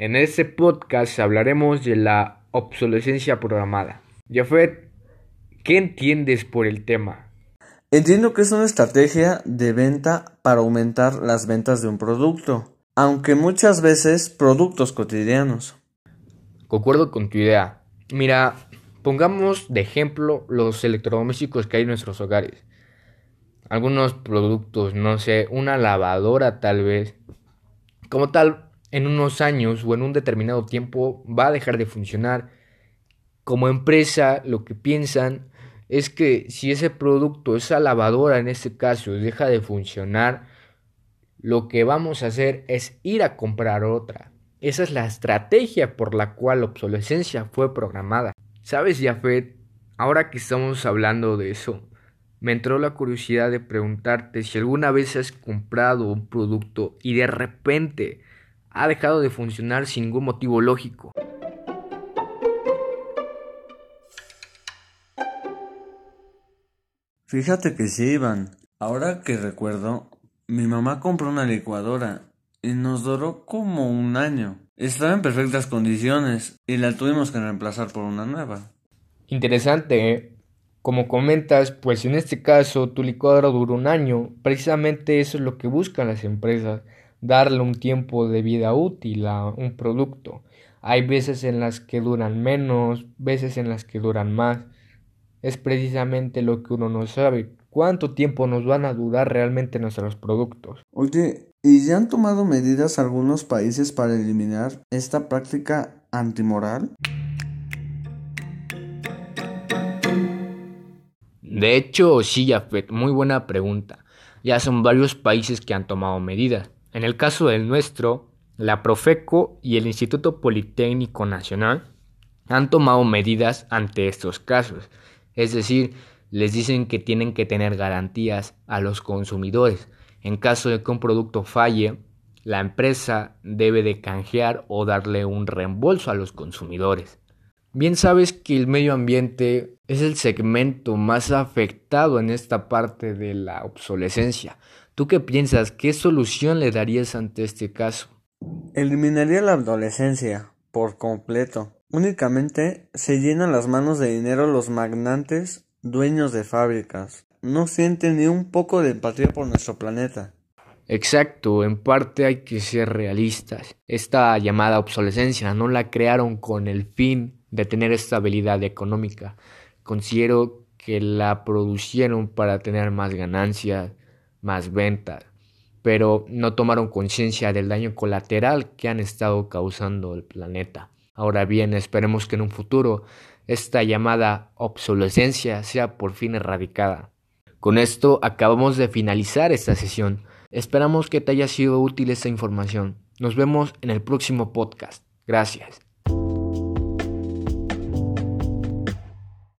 En este podcast hablaremos de la obsolescencia programada. Jafet, ¿qué entiendes por el tema? Entiendo que es una estrategia de venta para aumentar las ventas de un producto, aunque muchas veces productos cotidianos. Concuerdo con tu idea. Mira, pongamos de ejemplo los electrodomésticos que hay en nuestros hogares. Algunos productos, no sé, una lavadora tal vez. Como tal, en unos años o en un determinado tiempo va a dejar de funcionar. Como empresa, lo que piensan es que si ese producto, esa lavadora en este caso, deja de funcionar, lo que vamos a hacer es ir a comprar otra. Esa es la estrategia por la cual la obsolescencia fue programada. ¿Sabes, Jafet? Ahora que estamos hablando de eso, me entró la curiosidad de preguntarte si alguna vez has comprado un producto y de repente ha dejado de funcionar sin ningún motivo lógico. Fíjate que sí, Iván. Ahora que recuerdo, mi mamá compró una licuadora y nos duró como un año. Estaba en perfectas condiciones y la tuvimos que reemplazar por una nueva. Interesante, ¿eh? Como comentas, pues en este caso tu licuadora duró un año. Precisamente eso es lo que buscan las empresas, darle un tiempo de vida útil a un producto. Hay veces en las que duran menos, veces en las que duran más es precisamente lo que uno no sabe. ¿Cuánto tiempo nos van a durar realmente nuestros productos? Oye, ¿y ya han tomado medidas algunos países para eliminar esta práctica antimoral? De hecho, sí, Jafet, muy buena pregunta. Ya son varios países que han tomado medidas. En el caso del nuestro, la Profeco y el Instituto Politécnico Nacional han tomado medidas ante estos casos es decir, les dicen que tienen que tener garantías a los consumidores. En caso de que un producto falle, la empresa debe de canjear o darle un reembolso a los consumidores. Bien sabes que el medio ambiente es el segmento más afectado en esta parte de la obsolescencia. ¿Tú qué piensas? ¿Qué solución le darías ante este caso? Eliminaría la adolescencia por completo. Únicamente se llenan las manos de dinero los magnates dueños de fábricas. No sienten ni un poco de empatía por nuestro planeta. Exacto, en parte hay que ser realistas. Esta llamada obsolescencia no la crearon con el fin de tener estabilidad económica. Considero que la producieron para tener más ganancias, más ventas, pero no tomaron conciencia del daño colateral que han estado causando el planeta. Ahora bien, esperemos que en un futuro esta llamada obsolescencia sea por fin erradicada. Con esto acabamos de finalizar esta sesión. Esperamos que te haya sido útil esta información. Nos vemos en el próximo podcast. Gracias.